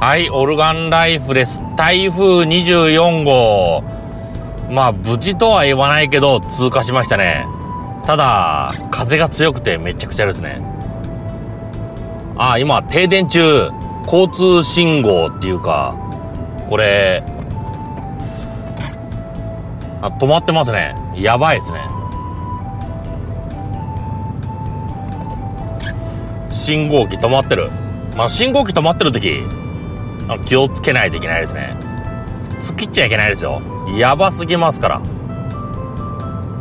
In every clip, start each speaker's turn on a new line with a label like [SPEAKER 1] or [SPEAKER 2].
[SPEAKER 1] はい、オルガンライフです。台風24号。まあ、無事とは言わないけど、通過しましたね。ただ、風が強くてめちゃくちゃですね。あ、今、停電中。交通信号っていうか、これ、あ、止まってますね。やばいですね。信号機止まってる。まあ、信号機止まってる時、気をつけないといけないですね。突っ切っちゃいけないですよ。やばすぎますから。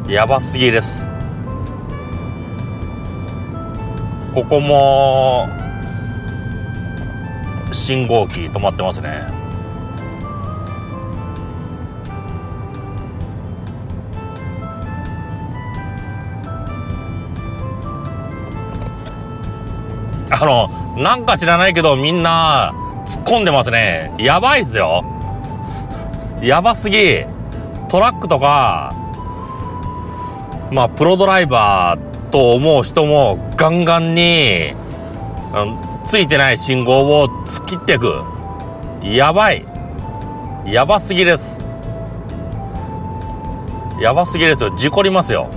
[SPEAKER 1] やばすぎです。ここも、信号機止まってますね。あの、なんか知らないけどみんな突っ込んでますね。やばいっすよ。やばすぎ。トラックとか、まあ、プロドライバーと思う人もガンガンに、ついてない信号を突っ切っていく。やばい。やばすぎです。やばすぎですよ。事故りますよ。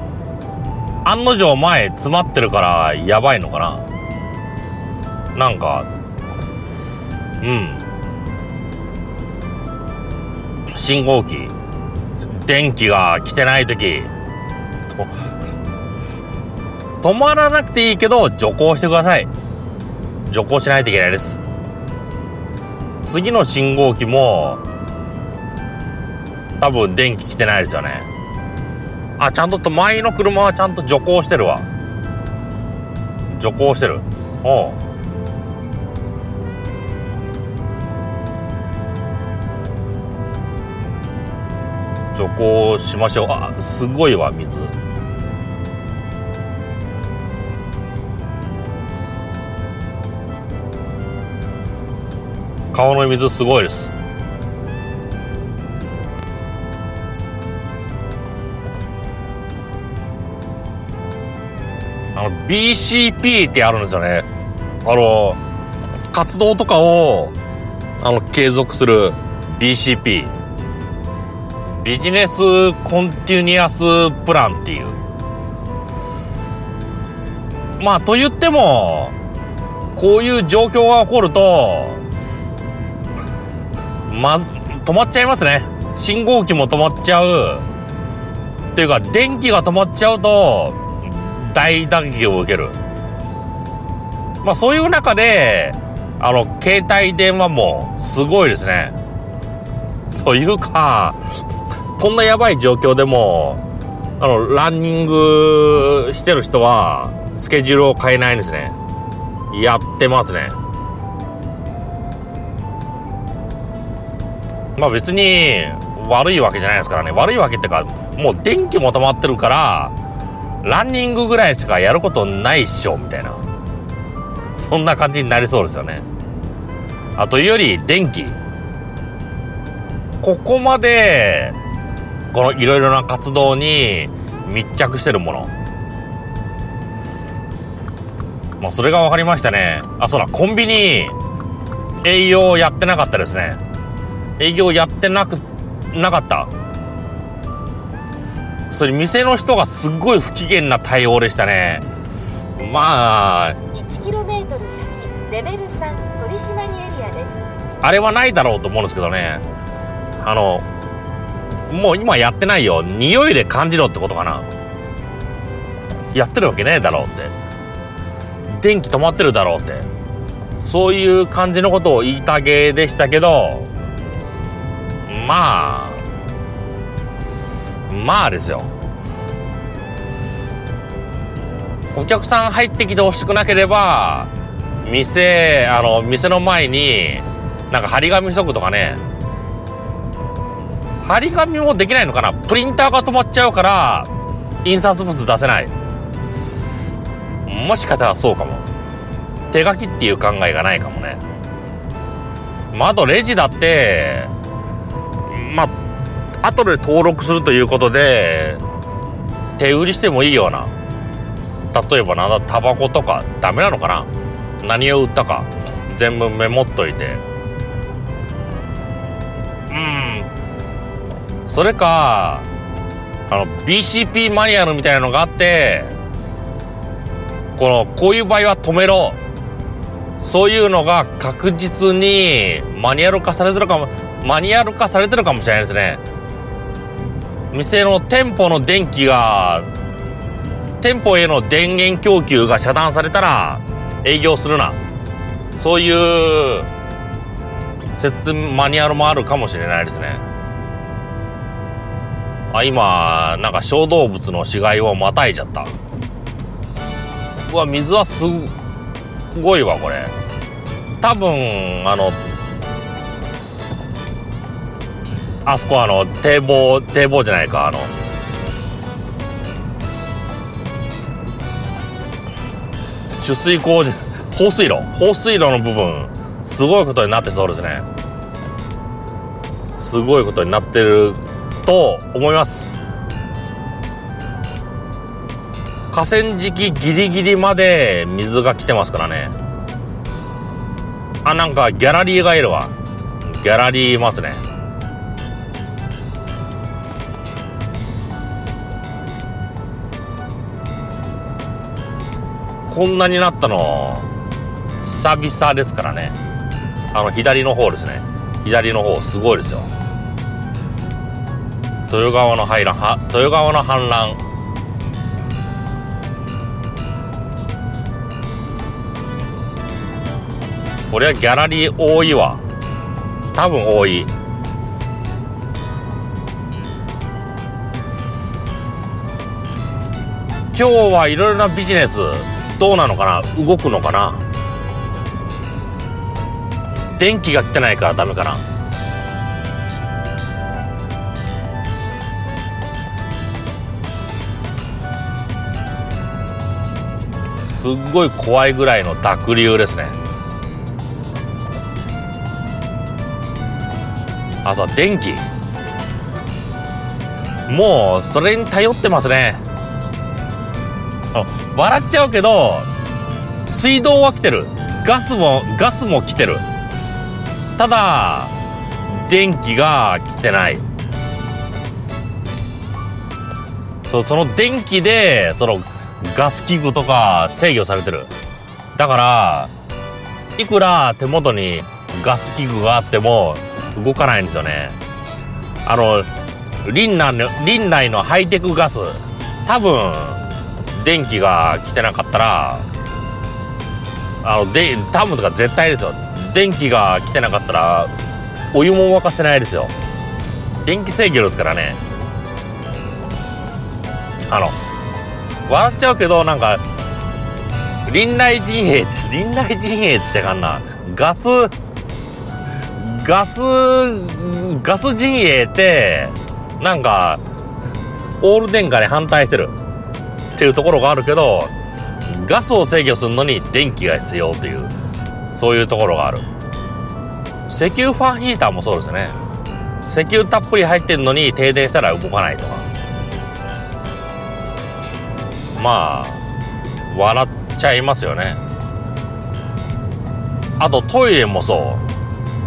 [SPEAKER 1] 案の定前詰まってるからやばいのかな。なんかうん。信号機。電気が来てない時。止まらなくていいけど徐行してください。徐行しないといけないです。次の信号機も多分電気来てないですよね。あちゃんと前の車はちゃんと徐行してるわ。徐行してる。おう。徐行しましょう。あすごいわ水。川の水すごいです。あの BCP ってあるんですよね。あの活動とかをあの継続する BCP ビジネスコンティニアスプランっていう。まあと言ってもこういう状況が起こるとま止まっちゃいますね。信号機も止まっちゃう。っていうか電気が止まっちゃうと大打撃を受ける。まあそういう中であの携帯電話もすごいですね。というかこんなやばい状況でも、あの、ランニングしてる人は、スケジュールを変えないんですね。やってますね。まあ別に、悪いわけじゃないですからね。悪いわけってか、もう電気も止まってるから、ランニングぐらいしかやることないっしょ、みたいな。そんな感じになりそうですよね。あというより、電気。ここまでこのいろいろな活動に密着してるもの。まあそれが分かりましたね。あそうだコンビニ営業やってなかったですね。営業やってなくなかった。それ店の人がすっごい不機嫌な対応でしたね。まあ
[SPEAKER 2] 1km 先レベル3取締エリアです。
[SPEAKER 1] あれはないだろうと思うんですけどね。あのもう今やってないよ。匂いで感じろってことかな。やってるわけねえだろうって。電気止まってるだろうって。そういう感じのことを言いたげでしたけどまあまあですよ。お客さん入ってきてほしくなければ店あの店の前になんか張り紙しとくとかね。張り紙もできないのかな？プリンターが止まっちゃうから印刷物出せない。もしかしたらそうかも。手書きっていう考えがないかもね。まああとレジだってまあ後で登録するということで手売りしてもいいような。例えばなんだタバコとかダメなのかな？何を売ったか全部メモっといて。それかあの BCP マニュアルみたいなのがあってこのこういう場合は止めろ。そういうのが確実にマニュアル化されてるかもマニュアル化されてるかもしれないですね。店の店舗の電気が店舗への電源供給が遮断されたら営業するな。そういう説マニュアルもあるかもしれないですね。あ今なんか小動物の死骸をまたいじゃった。うわ水はすごいわこれ。多分あのあそこあの堤防堤防じゃないかあの。取水口放水路。放水路の部分。すごいことになってそうですね。すごいことになってると思います。河川敷ギリギリまで水が来てますからね。あなんかギャラリーがいるわ。ギャラリーいますね。こんなになったの久々ですからね。あの左の方ですね。左の方すごいですよ。豊川の排卵は豊川の氾濫これはギャラリー多いわ。多分多い。今日はいろいろなビジネスどうなのかな？動くのかな？電気が来てないからダメかな？すっごい怖いぐらいの濁流ですね。あとは電気。もうそれに頼ってますね。笑っちゃうけど水道は来てる。ガスもガスも来てる。ただ電気が来てない。そうその電気でそのガス器具とか制御されてる。だからいくら手元にガス器具があっても動かないんですよね。あの林内の林内のハイテクガス。多分電気が来てなかったらあので多分とか絶対ですよ。電気が来てなかったらお湯も沸かせないですよ。電気制御ですからね。あの笑っちゃうけどなんか林内陣営って林内陣営ってしてかんな。ガスガスガス陣営ってなんかオール電化に反対してる。っていうところがあるけどガスを制御するのに電気が必要というそういうところがある。石油ファンヒーターもそうですね。石油たっぷり入ってるのに停電したら動かないとか。まあ笑っちゃいますよね。あとトイレもそ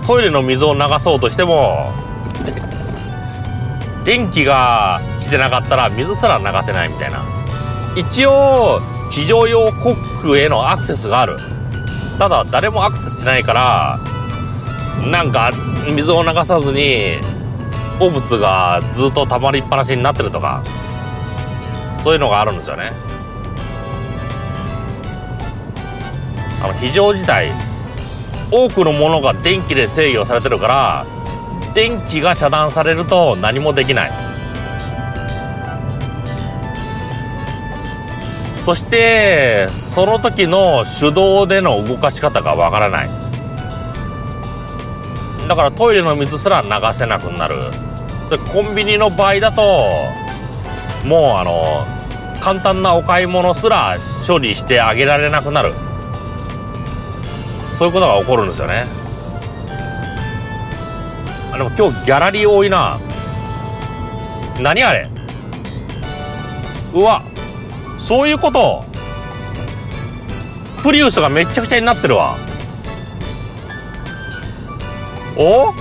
[SPEAKER 1] う。トイレの水を流そうとしても 電気が来てなかったら水すら流せないみたいな。一応非常用コックへのアクセスがある。ただ誰もアクセスしないからなんか水を流さずに汚物がずっと溜まりっぱなしになってるとかそういうのがあるんですよね。あの非常事態多くのものが電気で制御されてるから電気が遮断されると何もできない。そしてその時の手動での動かし方がわからない。だからトイレの水すら流せなくなる。でコンビニの場合だともうあの簡単なお買い物すら処理してあげられなくなる。そういうことが起こるんですよね。あでも今日ギャラリー多いな。何あれ？うわそういうこと。プリウスがめちゃくちゃになってるわ。お？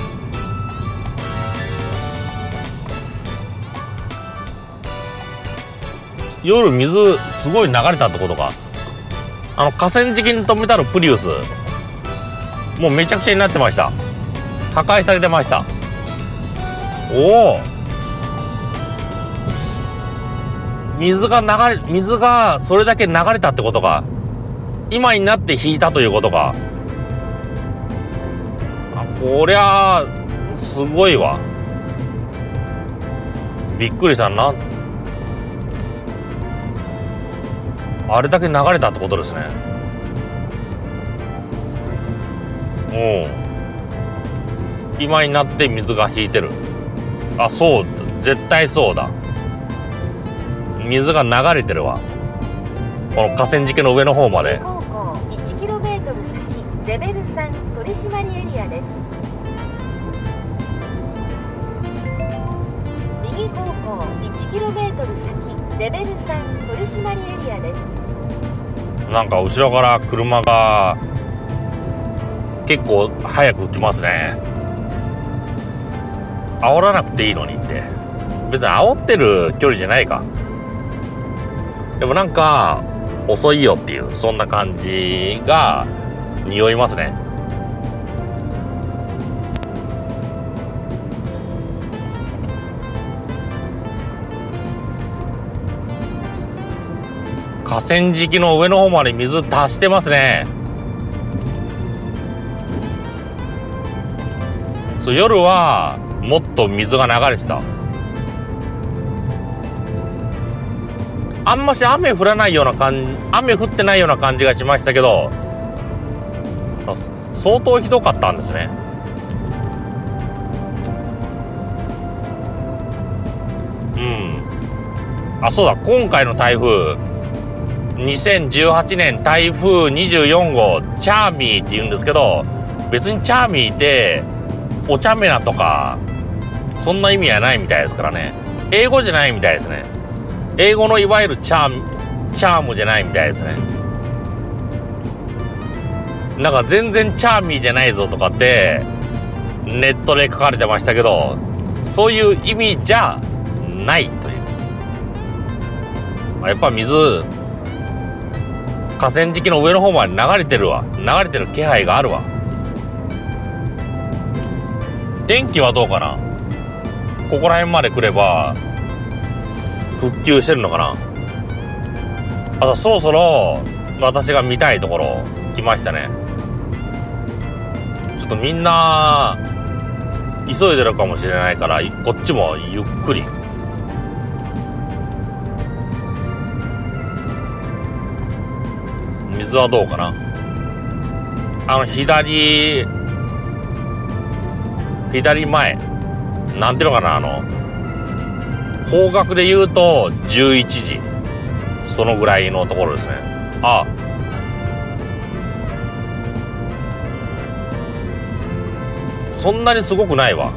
[SPEAKER 1] 夜水すごい流れたってことか。あの河川敷に止めたるプリウス。もうめちゃくちゃになってました。破壊されてました。おお。水が流れ水がそれだけ流れたってことか。今になって引いたということか。あこりゃすごいわ。びっくりしたな。あれだけ流れたってことですね。うん。今になって水が引いてる。あそう絶対そうだ。水が流れてるわ。この河川敷の上の方まで。
[SPEAKER 2] 方向 1km 先レベル3取締エリアです。右方向 1km 先レベル3取締エリアです。
[SPEAKER 1] なんか後ろから車が結構早く来ますね。煽らなくていいのにって。別に煽ってる距離じゃないか。でもなんか遅いよっていうそんな感じが匂いますね。河川敷の上の方まで水足してますね。そう夜はもっと水が流れてた。あんまし雨降らないような感じ雨降ってないような感じがしましたけど相当ひどかったんですね。うん。あそうだ。今回の台風2018年台風24号チャーミーって言うんですけど別にチャーミーってお茶目なとかそんな意味はないみたいですからね。英語じゃないみたいですね。英語のいわゆるチャームチャームじゃないみたいですね。なんか全然チャーミーじゃないぞとかってネットで書かれてましたけどそういう意味じゃないという。やっぱ水河川敷の上の方まで流れてるわ。流れてる気配があるわ。電気はどうかな？ここら辺まで来れば復旧してるのかな？あとそろそろ私が見たいところ来ましたね。ちょっとみんな急いでるかもしれないからこっちもゆっくり。水はどうかな？あの左左前。なんていうのかなあの方角で言うと11時。そのぐらいのところですね。あ。そんなにすごくないわ。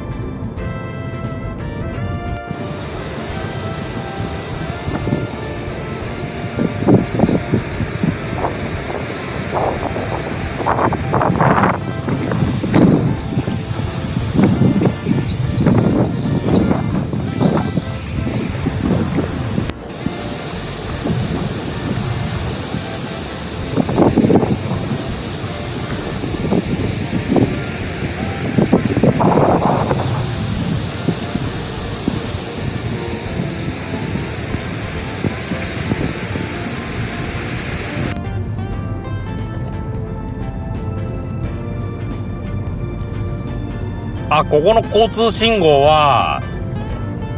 [SPEAKER 1] あここの交通信号は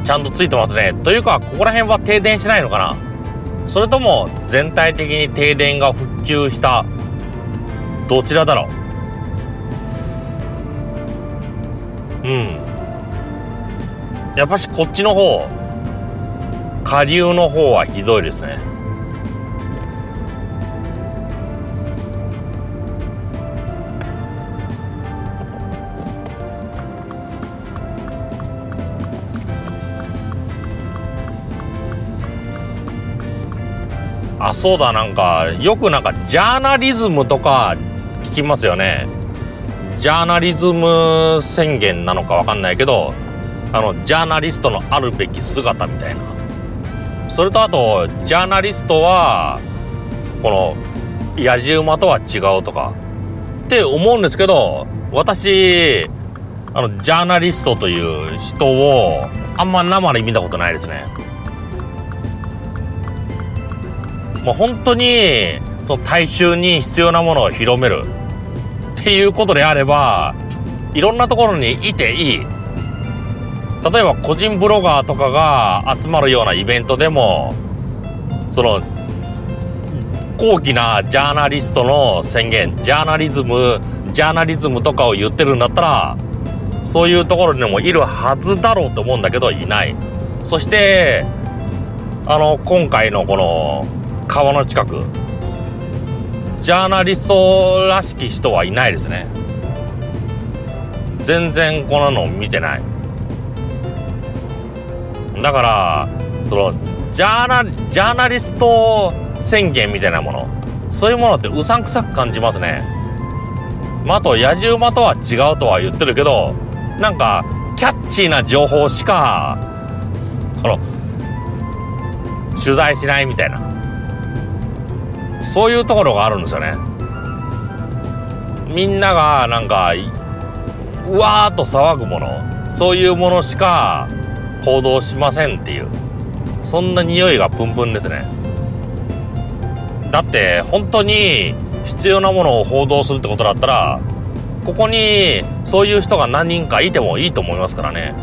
[SPEAKER 1] ちゃんとついてますね。というかここら辺は停電しないのかな。それとも全体的に停電が復旧したどちらだろう。うん。やっぱしこっちの方下流の方はひどいですね。あそうだなんかよくなんかジャーナリズムとか聞きますよね。ジャーナリズム宣言なのかわかんないけどあのジャーナリストのあるべき姿みたいな。それとあとジャーナリストはこの野じ馬とは違うとかって思うんですけど私あのジャーナリストという人をあんま生で見たことないですね。もう本当にその大衆に必要なものを広める。っていうことであればいろんなところにいていい。例えば個人ブロガーとかが集まるようなイベントでもその高貴なジャーナリストの宣言ジャーナリズムジャーナリズムとかを言ってるんだったらそういうところにもいるはずだろうと思うんだけどいない。そしてあの今回のこの川の近く。ジャーナリストらしき人はいないですね。全然こんなの見てない。だからそのジャーナジャーナリスト宣言みたいなもの。そういうものってうさんくさく感じますね。まあ、と野獣馬とは違うとは言ってるけどなんかキャッチーな情報しかこの取材しないみたいな。そういうところがあるんですよね。みんながなんかうわーっと騒ぐもの。そういうものしか報道しませんっていう。そんな匂いがプンプンですね。だって本当に必要なものを報道するってことだったらここにそういう人が何人かいてもいいと思いますからね。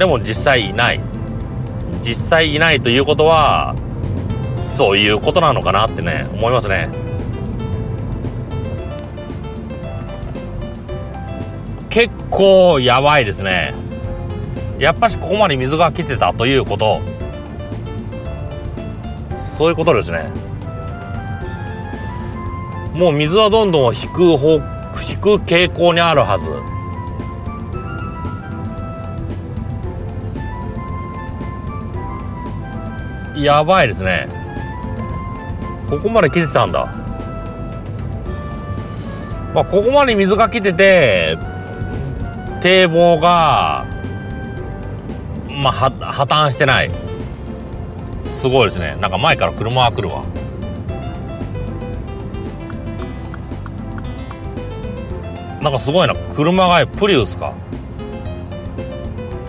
[SPEAKER 1] でも実際いない。実際いないということはそういうことなのかなってね思いますね。結構やばいですね。やっぱしここまで水が来てたということ。そういうことですね。もう水はどんどん引く方引く傾向にあるはず。やばいですね。ここまで来てたんだ。まあここまで水が来てて堤防がまあ破綻してない。すごいですね。なんか前から車が来るわ。なんかすごいな。車がプリウスか。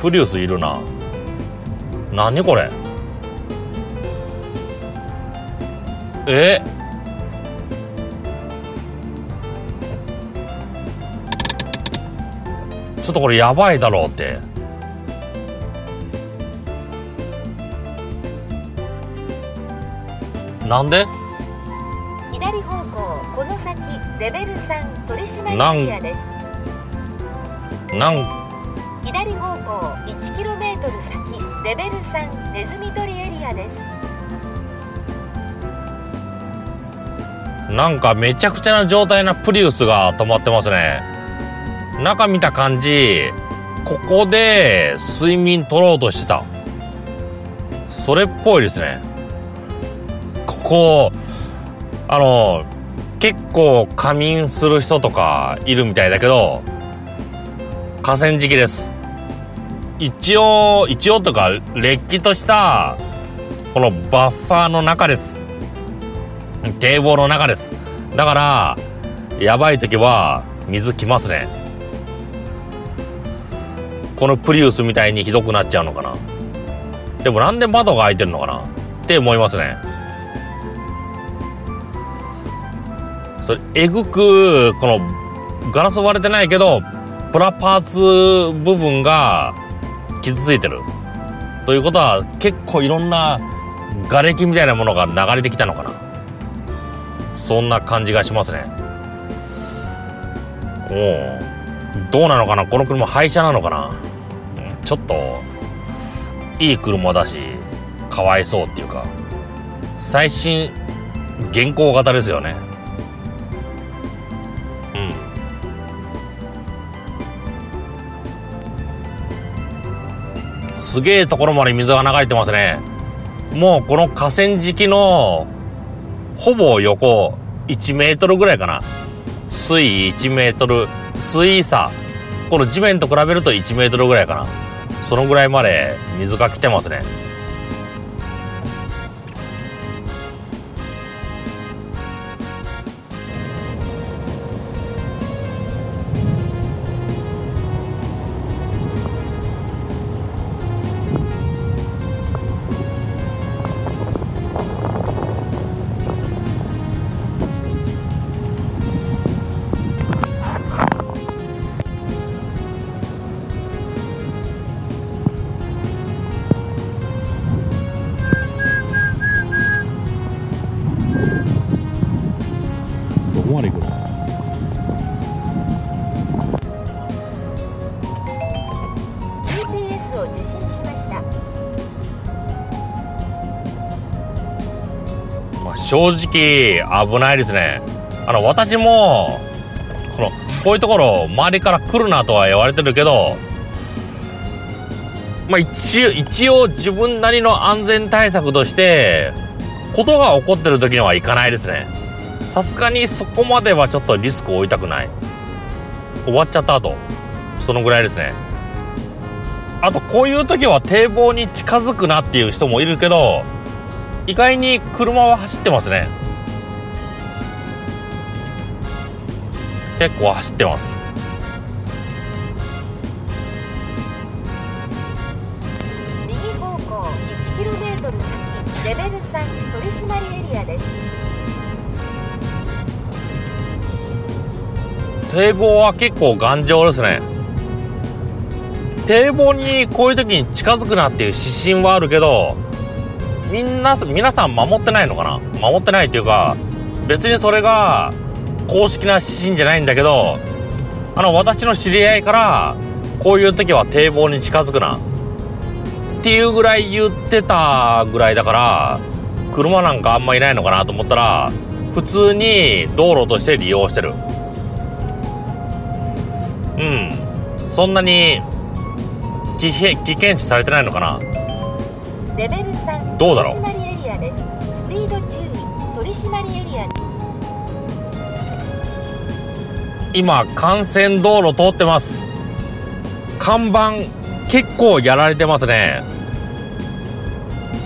[SPEAKER 1] プリウスいるな。何これ。え？ちょっとこれやばいだろうって。なんで？
[SPEAKER 2] 左方向この先レベル3取締エリアです。
[SPEAKER 1] なん？
[SPEAKER 2] 左方向 1km 先レベル3ネズミ捕りエリアです
[SPEAKER 1] なんかめちゃくちゃな状態なプリウスが止まってますね。中見た感じここで睡眠取ろうとしてた。それっぽいですね。ここあの結構仮眠する人とかいるみたいだけど河川敷です。一応一応とかれっきとしたこのバッファーの中です。堤防の中です。だからやばい時は水来ますね。このプリウスみたいにひどくなっちゃうのかな。でもなんで窓が開いてるのかな。って思いますね。それえぐくこのガラス割れてないけどプラパーツ部分が傷ついてる。ということは結構いろんな瓦礫みたいなものが流れてきたのかな。そんな感じがしますね。おおどうなのかな？この車廃車なのかな、ちょっといい車だしかわいそうっていうか。最新現行型ですよね。うん。すげえところまで水が流れてますね。もうこの河川敷のほぼ横1メートルぐらいかな。水位1メートル。水位差。この地面と比べると1メートルぐらいかな。そのぐらいまで水が来てますね。
[SPEAKER 2] どこまで行くのを受信しました。
[SPEAKER 1] まあ正直危ないですね。あの私もこのこういうところ周りから来るなとは言われてるけどまあ一一応自分なりの安全対策としてことが起こってる時には行かないですね。さすがにそこまではちょっとリスクを負いたくない。終わっちゃった後。そのぐらいですね。あとこういう時は堤防に近づくなっていう人もいるけど意外に車は走ってますね。結構走ってます。
[SPEAKER 2] 右方向 1km 先レベル3取締エリアです。
[SPEAKER 1] 堤防は結構頑丈ですね。堤防にこういう時に近づくなっていう指針はあるけどみんな皆さん守ってないのかな？守ってないっていうか別にそれが公式な指針じゃないんだけどあの私の知り合いからこういう時は堤防に近づくな。っていうぐらい言ってたぐらいだから車なんかあんまいないのかなと思ったら普通に道路として利用してる。うん。そんなに危険危険視されてないのかな？
[SPEAKER 2] レベル3
[SPEAKER 1] どうだろう？
[SPEAKER 2] 取締エリアです。スピード注意取締エリア。
[SPEAKER 1] 今幹線道路通ってます。看板結構やられてますね。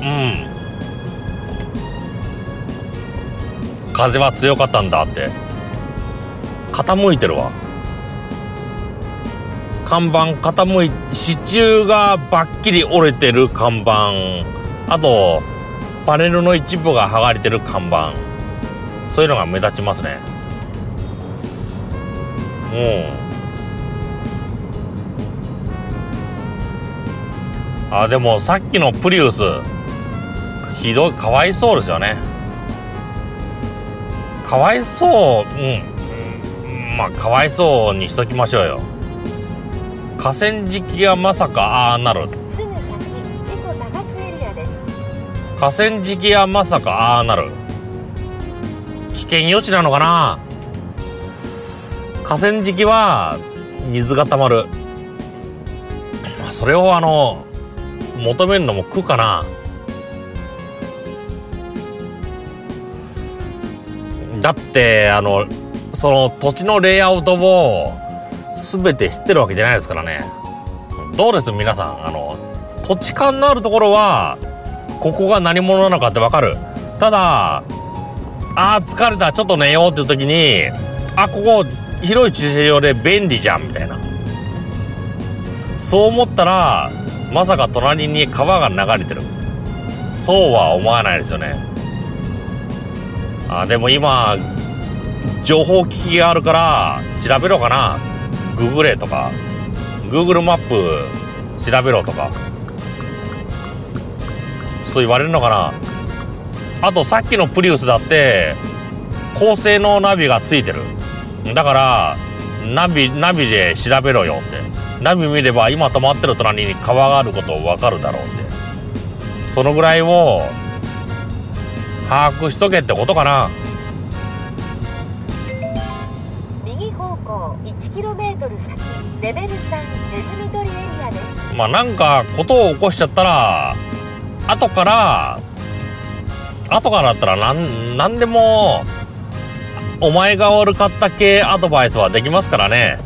[SPEAKER 1] うん。風は強かったんだって。傾いてるわ看板傾い支柱がバッキリ折れてる看板。あとパネルの一部が剥がれてる看板。そういうのが目立ちますね。うん。あでもさっきのプリウス。ひどいかわいそうですよね。かわいそううん。まあかわいそうにしときましょうよ。河川敷がまさかああなる。
[SPEAKER 2] すぐ先事故多発エリアです。
[SPEAKER 1] 河川敷がまさかああなる。危険予知なのかな。河川敷は水が溜まる。まあそれをあの求めるのも苦かな。だってあのその土地のレイアウトを全て知ってるわけじゃないですからね。どうです？皆さん。あの土地勘のあるところはここが何者なのかってわかる？ただあー疲れた。ちょっと寝ようっていう時にあここ広い駐車場で便利じゃんみたいな。そう思ったらまさか隣に川が流れてる。そうは思わないですよね。あでも今情報機器があるから調べろかな。ググれとか Google マップ調べろとかそう言われるのかな。あとさっきのプリウスだって高性能ナビがついてる。だからナビナビで調べろよって。ナビ見れば今止まってる隣に川があること分かるだろうって。そのぐらいを把握しとけってことかな。
[SPEAKER 2] 1km 先レベル3ネズミ捕りエリアです。
[SPEAKER 1] まあなんかことを起こしちゃったら後から後からだったらなんなんでもお前が悪かった系アドバイスはできますからね。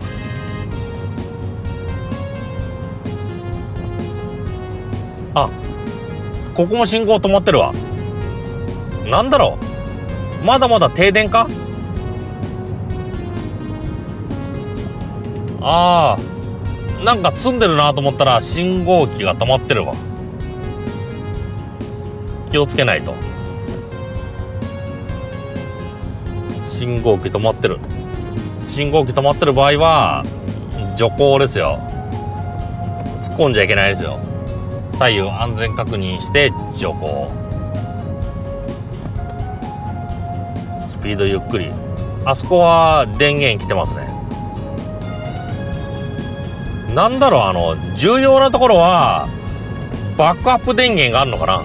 [SPEAKER 1] あここも信号止まってるわ。なんだろう。まだまだ停電か？ああなんか積んでるなと思ったら信号機が止まってるわ。気をつけないと。信号機止まってる。信号機止まってる場合は徐行ですよ。突っ込んじゃいけないですよ。左右安全確認して徐行。スピードゆっくり。あそこは電源来てますね。なんだろうあの重要なところはバックアップ電源があるのかな？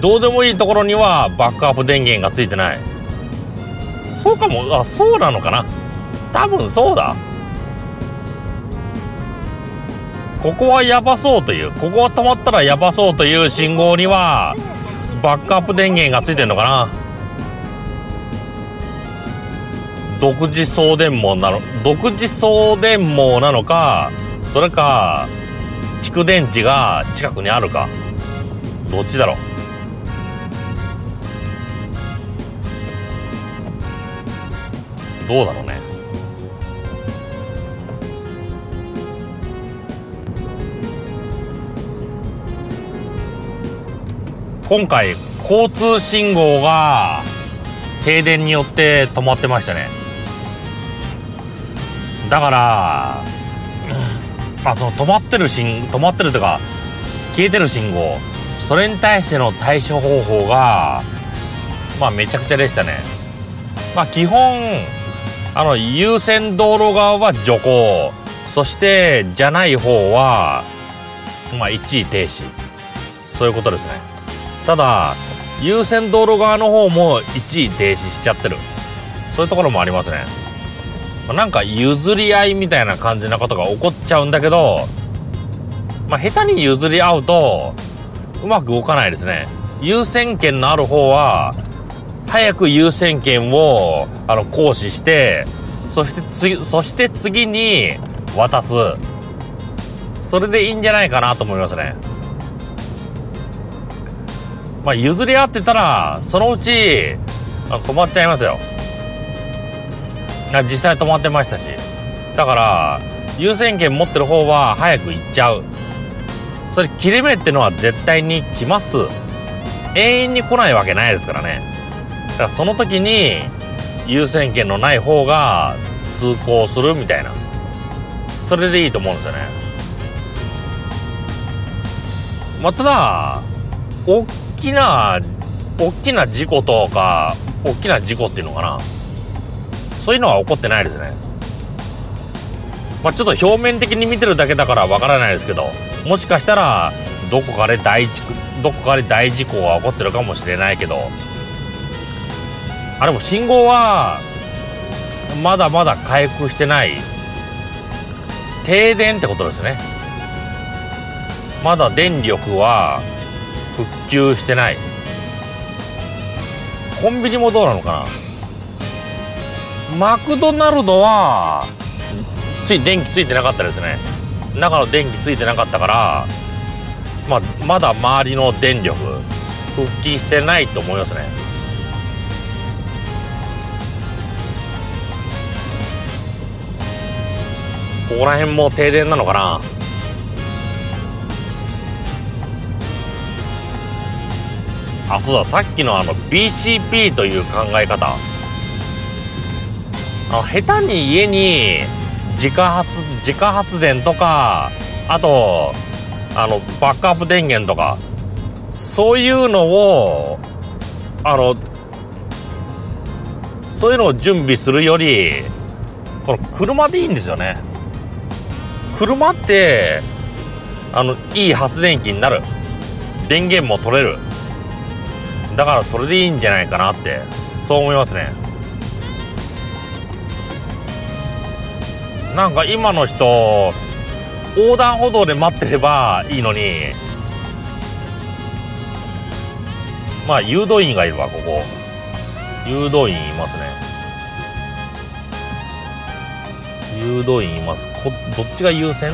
[SPEAKER 1] どうでもいいところにはバックアップ電源がついてない。そうかもあそうなのかな？多分そうだ。ここはやばそうというここは止まったらやばそうという信号にはバックアップ電源がついてるのかな？独自送電網なの独自送電網なのかそれか蓄電池が近くにあるかどっちだろう？どうだろうね。今回交通信号が停電によって止まってましたね。だからまあその止まってる信止まってるとか消えてる信号。それに対しての対処方法がまあめちゃくちゃでしたね。まあ基本あの優先道路側は徐行。そしてじゃない方はまあ一時停止。そういうことですね。ただ優先道路側の方も一時停止しちゃってる。そういうところもありますね。なんか譲り合いみたいな感じなことが起こっちゃうんだけどまあ下手に譲り合うとうまく動かないですね。優先権のある方は早く優先権をあの行使してそして次そして次に渡す。それでいいんじゃないかなと思いますね。まあ譲り合ってたらそのうちあ止まっちゃいますよ。実際止まってましたし。だから優先権持ってる方は早く行っちゃう。それ切れ目ってのは絶対に来ます。永遠に来ないわけないですからね。だからその時に優先権のない方が通行するみたいな。それでいいと思うんですよね。まあただ大きな大きな事故とか大きな事故っていうのかな。そういうのは起こってないですね。まあちょっと表面的に見てるだけだからわからないですけどもしかしたらどこかで大事どこかで大事故が起こってるかもしれないけどあでも信号はまだまだ回復してない停電ってことですね。まだ電力は復旧してない。コンビニもどうなのかな。マクドナルドはつい電気ついてなかったですね。中の電気ついてなかったからまあまだ周りの電力復帰してないと思いますね。ここら辺も停電なのかな？あそうださっきのあの BCP という考え方。下手に家に自家発自家発電とかあとあのバックアップ電源とかそういうのをあのそういうのを準備するよりこの車でいいんですよね。車ってあのいい発電機になる。電源も取れる。だからそれでいいんじゃないかなってそう思いますね。なんか今の人横断歩道で待ってればいいのに。まあ誘導員がいるわここ。誘導員いますね。誘導員います。こどっちが優先？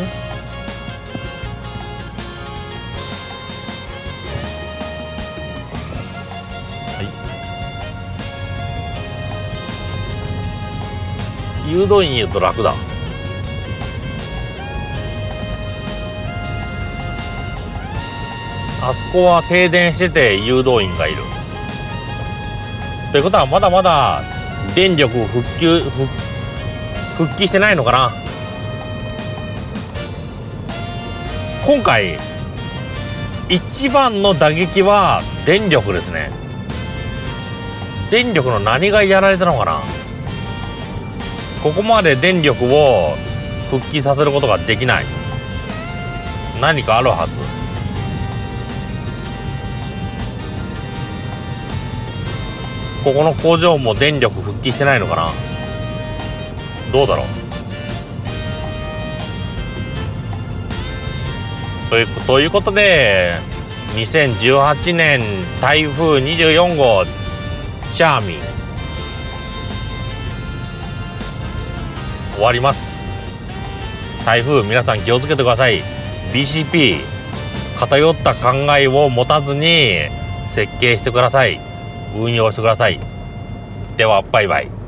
[SPEAKER 1] 誘導員言うと楽だ。あそこは停電してて誘導員がいる。ということはまだまだ電力復旧復復帰してないのかな？今回一番の打撃は電力ですね。電力の何がやられたのかな？ここまで電力を復帰させることができない。何かあるはず。ここの工場も電力復帰してないのかな？どうだろう？ということで2018年台風24号チャーミン。終わります。台風皆さん気をつけてください。BCP 偏った考えを持たずに設計してください。運用してください。ではバイバイ。